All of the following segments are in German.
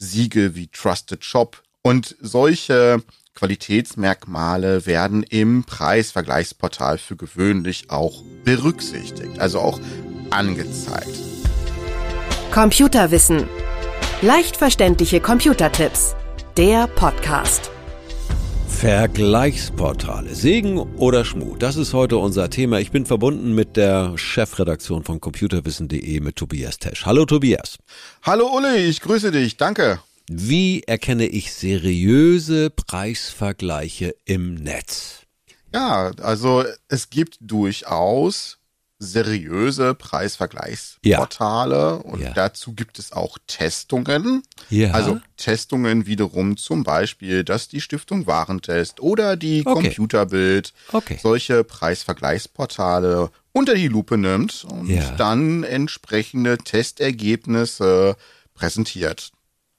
Siegel wie Trusted Shop und solche Qualitätsmerkmale werden im Preisvergleichsportal für gewöhnlich auch berücksichtigt, also auch angezeigt. Computerwissen. Leicht verständliche Computertipps. Der Podcast. Vergleichsportale. Segen oder Schmuh? Das ist heute unser Thema. Ich bin verbunden mit der Chefredaktion von computerwissen.de mit Tobias Tesch. Hallo Tobias. Hallo Uli, ich grüße dich. Danke. Wie erkenne ich seriöse Preisvergleiche im Netz? Ja, also es gibt durchaus seriöse Preisvergleichsportale ja. und ja. dazu gibt es auch Testungen. Ja. Also Testungen wiederum zum Beispiel, dass die Stiftung Warentest oder die okay. Computerbild okay. solche Preisvergleichsportale unter die Lupe nimmt und dann entsprechende Testergebnisse präsentiert.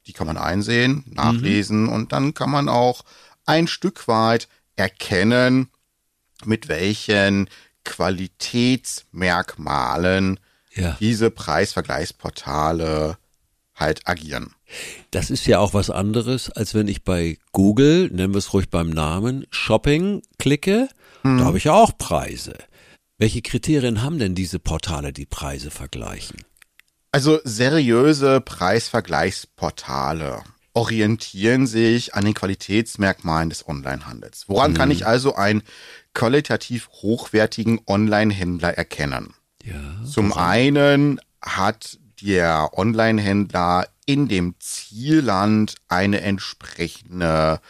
Die kann man einsehen, nachlesen mhm. und dann kann man auch ein Stück weit erkennen, mit welchen Qualitätsmerkmalen ja. diese Preisvergleichsportale halt agieren. Das ist ja auch was anderes, als wenn ich bei Google, nennen wir es ruhig beim Namen, Shopping klicke. Hm. Da habe ich ja auch Preise. Welche Kriterien haben denn diese Portale, die Preise vergleichen? Also seriöse Preisvergleichsportale orientieren sich an den Qualitätsmerkmalen des Onlinehandels. Woran mhm. kann ich also einen qualitativ hochwertigen Online-Händler erkennen? Ja, Zum einen hat der Online-Händler in dem Zielland eine entsprechende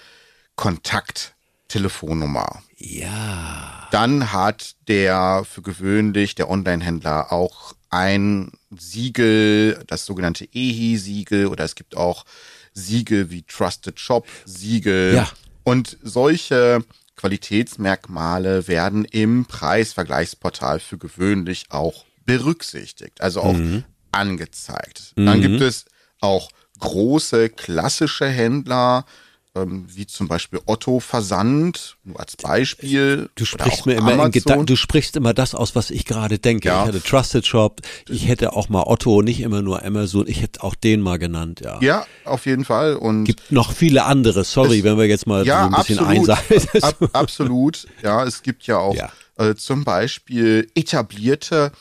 Kontakttelefonnummer. Ja. Dann hat der für gewöhnlich der Online-Händler auch ein Siegel, das sogenannte EHI-Siegel oder es gibt auch Siegel wie Trusted Shop Siegel. Ja. Und solche Qualitätsmerkmale werden im Preisvergleichsportal für gewöhnlich auch berücksichtigt, also auch mhm. angezeigt. Mhm. Dann gibt es auch große klassische Händler, ähm, wie zum Beispiel Otto Versand, nur als Beispiel. Du sprichst mir immer in Gedanken, du sprichst immer das aus, was ich gerade denke. Ja. Ich hatte Trusted Shop, ich hätte auch mal Otto, nicht immer nur Amazon, ich hätte auch den mal genannt, ja. Ja, auf jeden Fall. Und gibt noch viele andere, sorry, es, wenn wir jetzt mal ja, so ein bisschen einseitig. Ab, absolut, ja, es gibt ja auch ja. Äh, zum Beispiel etablierte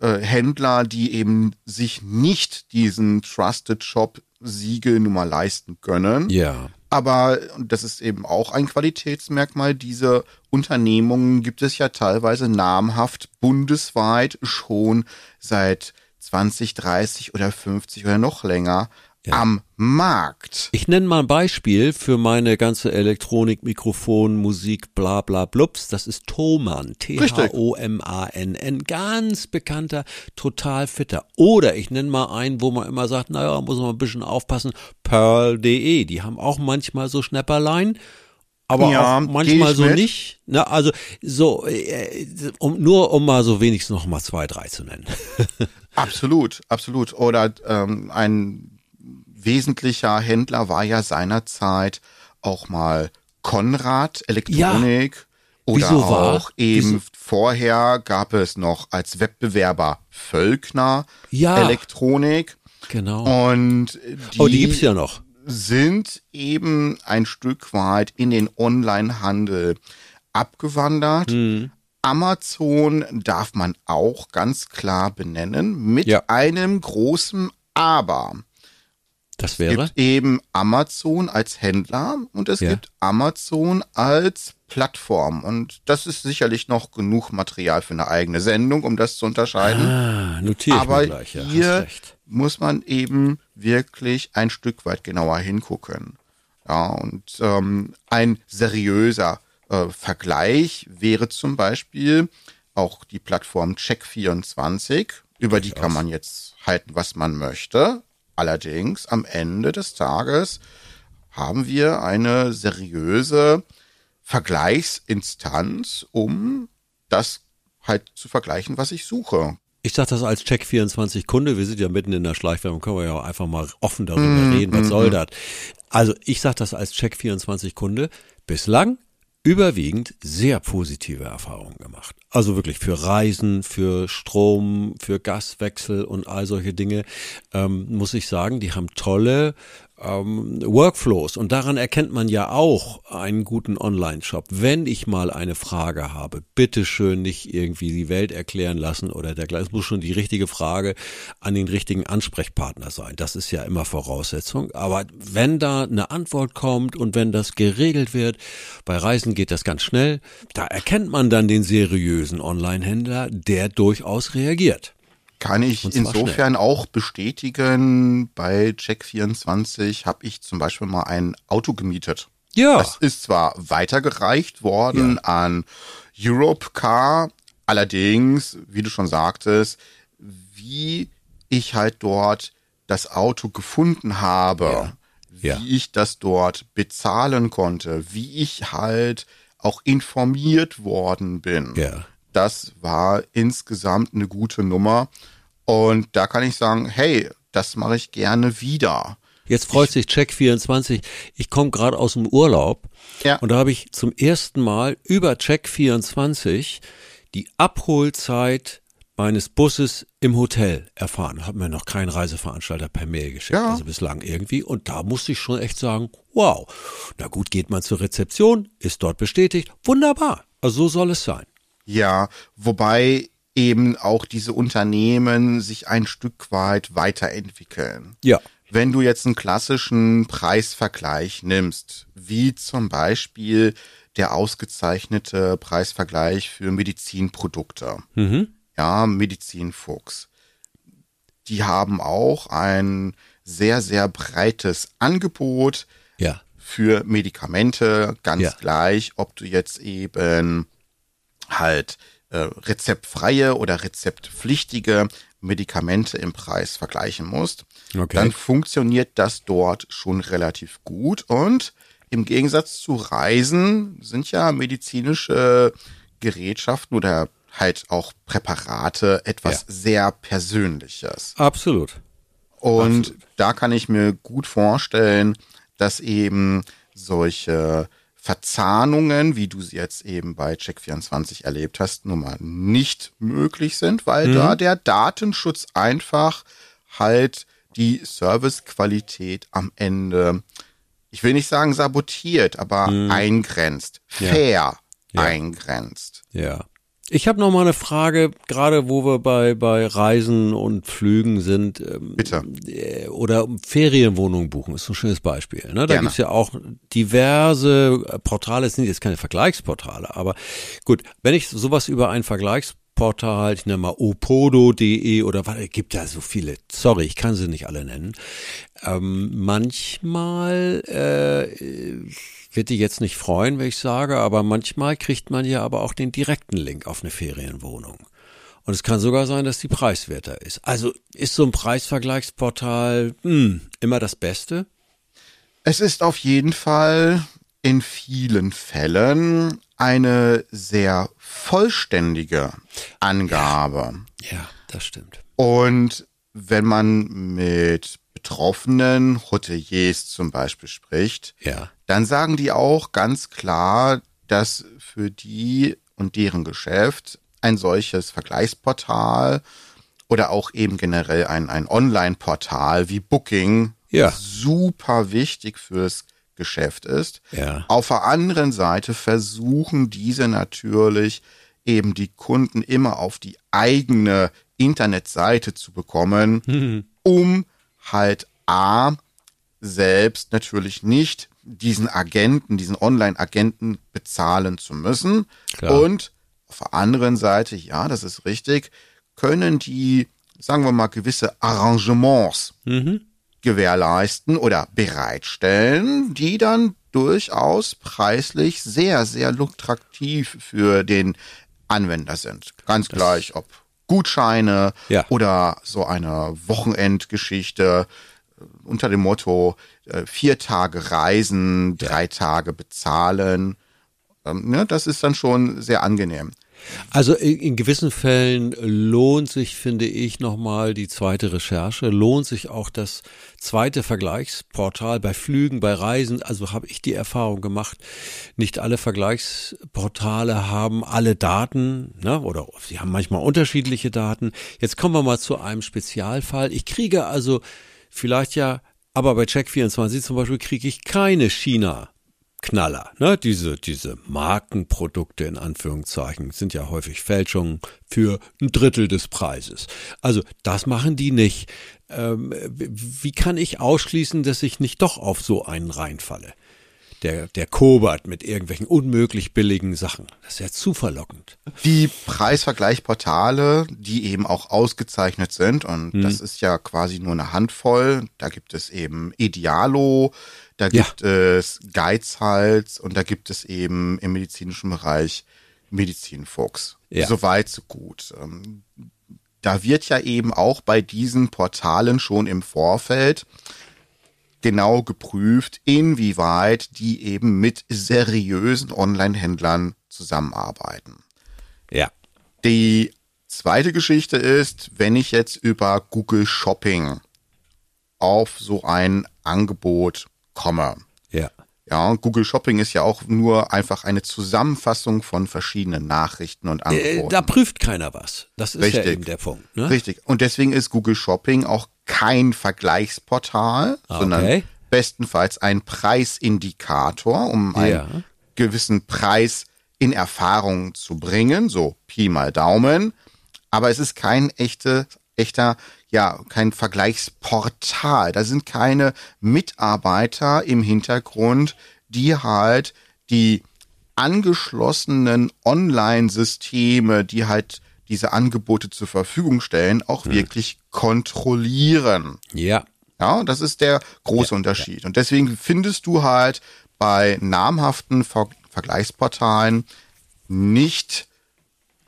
äh, Händler, die eben sich nicht diesen Trusted Shop Siegel nun mal leisten können. Ja. Aber das ist eben auch ein Qualitätsmerkmal. Diese Unternehmungen gibt es ja teilweise namhaft bundesweit schon seit 20, 30 oder 50 oder noch länger ja. am Markt. Ich nenne mal ein Beispiel für meine ganze Elektronik, Mikrofon, Musik, bla bla blups. Das ist Thomann, T-H-O-M-A-N-N, ganz bekannter, total fitter. Oder ich nenne mal einen, wo man immer sagt, naja, muss man ein bisschen aufpassen, Pearl.de, die haben auch manchmal so Schnäpperlein aber ja, manchmal so mit. nicht. Na, also so, äh, um, nur um mal so wenigstens noch mal zwei, drei zu nennen. absolut, absolut. Oder ähm, ein wesentlicher Händler war ja seinerzeit auch mal Konrad Elektronik. Ja. Oder Wieso auch war? eben Wieso? vorher gab es noch als Wettbewerber Völkner ja. Elektronik. Genau. Und die, oh, die gibt's ja noch. Sind eben ein Stück weit in den Onlinehandel abgewandert. Hm. Amazon darf man auch ganz klar benennen mit ja. einem großen Aber. Das wäre? Es gibt eben Amazon als Händler und es ja. gibt Amazon als Plattform. Und das ist sicherlich noch genug Material für eine eigene Sendung, um das zu unterscheiden. Ah, notiere Aber ich gleich, ja, hier muss man eben wirklich ein Stück weit genauer hingucken. Ja, und ähm, ein seriöser äh, Vergleich wäre zum Beispiel auch die Plattform Check24. Über die kann man jetzt halten, was man möchte. Allerdings am Ende des Tages haben wir eine seriöse Vergleichsinstanz, um das halt zu vergleichen, was ich suche. Ich sage das als Check24-Kunde, wir sind ja mitten in der Schleichwerbung, können wir ja einfach mal offen darüber mm, reden, was mm, soll mm. das? Also ich sage das als Check24-Kunde, bislang überwiegend sehr positive Erfahrungen gemacht. Also wirklich für Reisen, für Strom, für Gaswechsel und all solche Dinge, ähm, muss ich sagen, die haben tolle ähm, Workflows. Und daran erkennt man ja auch einen guten Online-Shop. Wenn ich mal eine Frage habe, bitte schön nicht irgendwie die Welt erklären lassen oder dergleichen. Es muss schon die richtige Frage an den richtigen Ansprechpartner sein. Das ist ja immer Voraussetzung. Aber wenn da eine Antwort kommt und wenn das geregelt wird, bei Reisen geht das ganz schnell, da erkennt man dann den seriösen Online-Händler, der durchaus reagiert. Kann ich insofern schnell. auch bestätigen. Bei Check24 habe ich zum Beispiel mal ein Auto gemietet. Ja. Das ist zwar weitergereicht worden ja. an Europcar, allerdings, wie du schon sagtest, wie ich halt dort das Auto gefunden habe, ja. wie ich das dort bezahlen konnte, wie ich halt auch informiert worden bin. Ja das war insgesamt eine gute Nummer. Und da kann ich sagen, hey, das mache ich gerne wieder. Jetzt freut ich, sich Check24. Ich komme gerade aus dem Urlaub ja. und da habe ich zum ersten Mal über Check24 die Abholzeit meines Busses im Hotel erfahren. Hat mir noch kein Reiseveranstalter per Mail geschickt, ja. also bislang irgendwie. Und da musste ich schon echt sagen, wow. Na gut, geht man zur Rezeption, ist dort bestätigt. Wunderbar. Also so soll es sein. Ja, wobei eben auch diese Unternehmen sich ein Stück weit weiterentwickeln. Ja. Wenn du jetzt einen klassischen Preisvergleich nimmst, wie zum Beispiel der ausgezeichnete Preisvergleich für Medizinprodukte, mhm. ja, Medizinfuchs, die haben auch ein sehr, sehr breites Angebot ja. für Medikamente, ganz ja. gleich, ob du jetzt eben halt äh, rezeptfreie oder rezeptpflichtige Medikamente im Preis vergleichen musst, okay. dann funktioniert das dort schon relativ gut. Und im Gegensatz zu Reisen sind ja medizinische Gerätschaften oder halt auch Präparate etwas ja. sehr Persönliches. Absolut. Und Absolut. da kann ich mir gut vorstellen, dass eben solche Verzahnungen, wie du sie jetzt eben bei Check24 erlebt hast, nun mal nicht möglich sind, weil mhm. da der Datenschutz einfach halt die Servicequalität am Ende, ich will nicht sagen sabotiert, aber mhm. eingrenzt, fair ja. eingrenzt. Ja. Ich habe noch mal eine Frage, gerade wo wir bei bei Reisen und Flügen sind. Ähm, Bitte. Äh, oder Ferienwohnungen buchen ist ein schönes Beispiel. Ne? Da Gerne. gibt's ja auch diverse Portale. Es sind jetzt keine Vergleichsportale, aber gut, wenn ich sowas über ein Vergleichsportal, ich nenne mal opodo.de oder was, gibt da so viele. Sorry, ich kann sie nicht alle nennen. Ähm, manchmal äh, wird die jetzt nicht freuen, wenn ich sage, aber manchmal kriegt man ja aber auch den direkten Link auf eine Ferienwohnung. Und es kann sogar sein, dass die preiswerter ist. Also ist so ein Preisvergleichsportal hm, immer das Beste? Es ist auf jeden Fall in vielen Fällen eine sehr vollständige Angabe. Ja das stimmt. Und wenn man mit betroffenen Hoteliers zum Beispiel spricht, ja. dann sagen die auch ganz klar, dass für die und deren Geschäft ein solches Vergleichsportal oder auch eben generell ein, ein Online-Portal wie Booking ja. super wichtig fürs Geschäft ist. Ja. Auf der anderen Seite versuchen diese natürlich eben die Kunden immer auf die eigene Internetseite zu bekommen, mhm. um halt A, selbst natürlich nicht diesen Agenten, diesen Online-Agenten bezahlen zu müssen. Klar. Und auf der anderen Seite, ja, das ist richtig, können die, sagen wir mal, gewisse Arrangements mhm. gewährleisten oder bereitstellen, die dann durchaus preislich sehr, sehr lukrativ für den Anwender sind. Ganz das gleich, ob Gutscheine ja. oder so eine Wochenendgeschichte äh, unter dem Motto äh, vier Tage reisen, drei ja. Tage bezahlen. Ähm, ne, das ist dann schon sehr angenehm. Also in, in, gewissen Fällen lohnt sich, finde ich, nochmal die zweite Recherche, lohnt sich auch das zweite Vergleichsportal bei Flügen, bei Reisen. Also habe ich die Erfahrung gemacht, nicht alle Vergleichsportale haben alle Daten, ne? oder sie haben manchmal unterschiedliche Daten. Jetzt kommen wir mal zu einem Spezialfall. Ich kriege also vielleicht ja Aber bei Check24 zum Beispiel kriege ich keine China. Knaller, ne? Diese, diese Markenprodukte in Anführungszeichen sind ja häufig Fälschungen für ein Drittel des Preises. Also das machen die nicht. Ähm, wie kann ich ausschließen, dass ich nicht doch auf so einen reinfalle? der, der Kobert mit irgendwelchen unmöglich billigen Sachen. Das ist ja zu verlockend. Die Preisvergleichsportale, die eben auch ausgezeichnet sind, und hm. das ist ja quasi nur eine Handvoll. Da gibt es eben Idealo, da gibt ja. es Geizhals und da gibt es eben im medizinischen Bereich Medizinfuchs. Ja. So weit, so gut. Da wird ja eben auch bei diesen Portalen schon im Vorfeld genau geprüft, inwieweit die eben mit seriösen Online-Händlern zusammenarbeiten. Ja. Die zweite Geschichte ist, wenn ich jetzt über Google Shopping auf so ein Angebot komme. Ja. Ja, Google Shopping ist ja auch nur einfach eine Zusammenfassung von verschiedenen Nachrichten und äh, Angeboten. Äh, da prüft keiner was. Das ist Richtig. ja eben der Punkt. Ne? Richtig. Und deswegen ist Google Shopping auch kein Vergleichsportal, okay. sondern bestenfalls ein Preisindikator, um ja. einen gewissen Preis in Erfahrung zu bringen, so Pi mal Daumen. Aber es ist kein echte, echter, ja, kein Vergleichsportal. Da sind keine Mitarbeiter im Hintergrund, die halt die angeschlossenen Online-Systeme, die halt diese Angebote zur Verfügung stellen, auch hm. wirklich kontrollieren. Ja. Ja, das ist der große ja, Unterschied. Ja. Und deswegen findest du halt bei namhaften Ver Vergleichsportalen nicht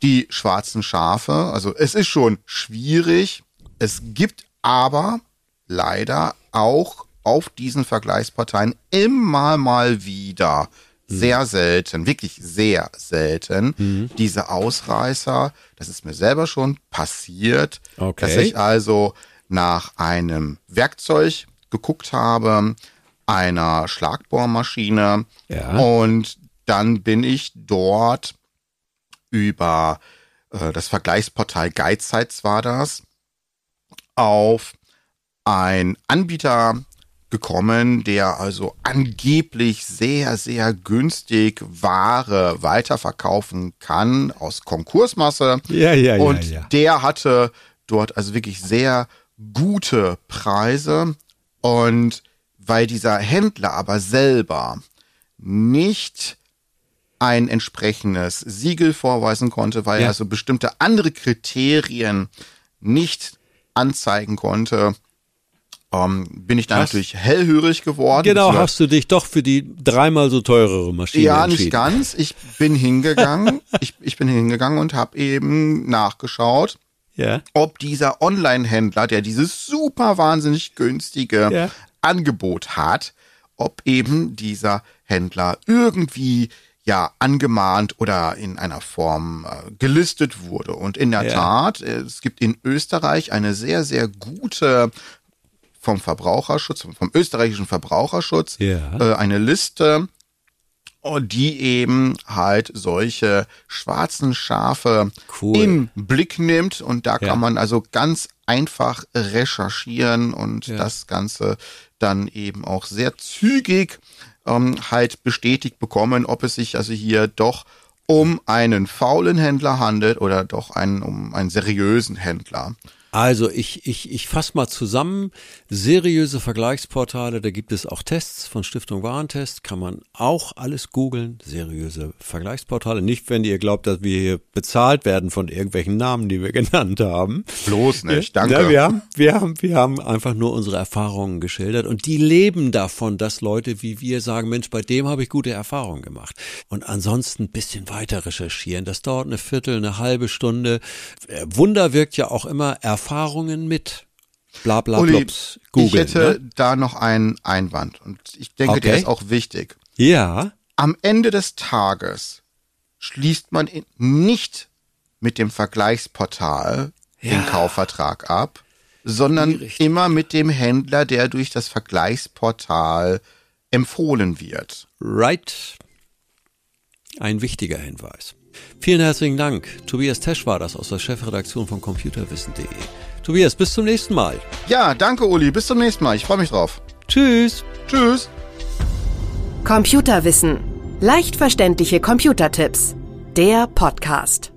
die schwarzen Schafe. Also es ist schon schwierig. Es gibt aber leider auch auf diesen Vergleichsportalen immer mal wieder sehr selten, wirklich sehr selten, mhm. diese Ausreißer. Das ist mir selber schon passiert, okay. dass ich also nach einem Werkzeug geguckt habe, einer Schlagbohrmaschine ja. und dann bin ich dort über äh, das Vergleichsportal Guidesites war das auf ein Anbieter gekommen, der also angeblich sehr, sehr günstig Ware weiterverkaufen kann aus Konkursmasse. Ja, ja, ja. Und ja. der hatte dort also wirklich sehr gute Preise. Und weil dieser Händler aber selber nicht ein entsprechendes Siegel vorweisen konnte, weil ja. er also bestimmte andere Kriterien nicht anzeigen konnte, ähm, bin ich da natürlich hellhörig geworden. Genau, hast du dich doch für die dreimal so teurere Maschine ja, entschieden. Ja, nicht ganz. Ich bin hingegangen, ich, ich bin hingegangen und habe eben nachgeschaut, ja. ob dieser Online-Händler, der dieses super wahnsinnig günstige ja. Angebot hat, ob eben dieser Händler irgendwie ja angemahnt oder in einer Form äh, gelistet wurde. Und in der ja. Tat, es gibt in Österreich eine sehr, sehr gute vom Verbraucherschutz, vom österreichischen Verbraucherschutz, ja. äh, eine Liste, oh, die eben halt solche schwarzen Schafe cool. im Blick nimmt. Und da ja. kann man also ganz einfach recherchieren und das Ganze dann eben auch sehr zügig ähm, halt bestätigt bekommen, ob es sich also hier doch um einen faulen Händler handelt oder doch einen, um einen seriösen Händler. Also ich, ich, ich fasse mal zusammen. Seriöse Vergleichsportale, da gibt es auch Tests von Stiftung Warentest, kann man auch alles googeln. Seriöse Vergleichsportale. Nicht, wenn ihr glaubt, dass wir hier bezahlt werden von irgendwelchen Namen, die wir genannt haben. Bloß nicht, danke. Ja, wir, haben, wir, haben, wir haben einfach nur unsere Erfahrungen geschildert und die leben davon, dass Leute wie wir sagen, Mensch, bei dem habe ich gute Erfahrungen gemacht. Und ansonsten ein bisschen weiter recherchieren. Das dauert eine Viertel, eine halbe Stunde. Wunder wirkt ja auch immer Erfahrungen mit. Bla bla Uli, Google, ich hätte ne? da noch einen Einwand und ich denke, okay. der ist auch wichtig. Ja. Am Ende des Tages schließt man nicht mit dem Vergleichsportal ja. den Kaufvertrag ab, sondern immer mit dem Händler, der durch das Vergleichsportal empfohlen wird. Right. Ein wichtiger Hinweis. Vielen herzlichen Dank. Tobias Tesch war das aus der Chefredaktion von computerwissen.de. Tobias, bis zum nächsten Mal. Ja, danke Uli, bis zum nächsten Mal. Ich freue mich drauf. Tschüss. Tschüss. Computerwissen. Leicht verständliche Computertipps. Der Podcast.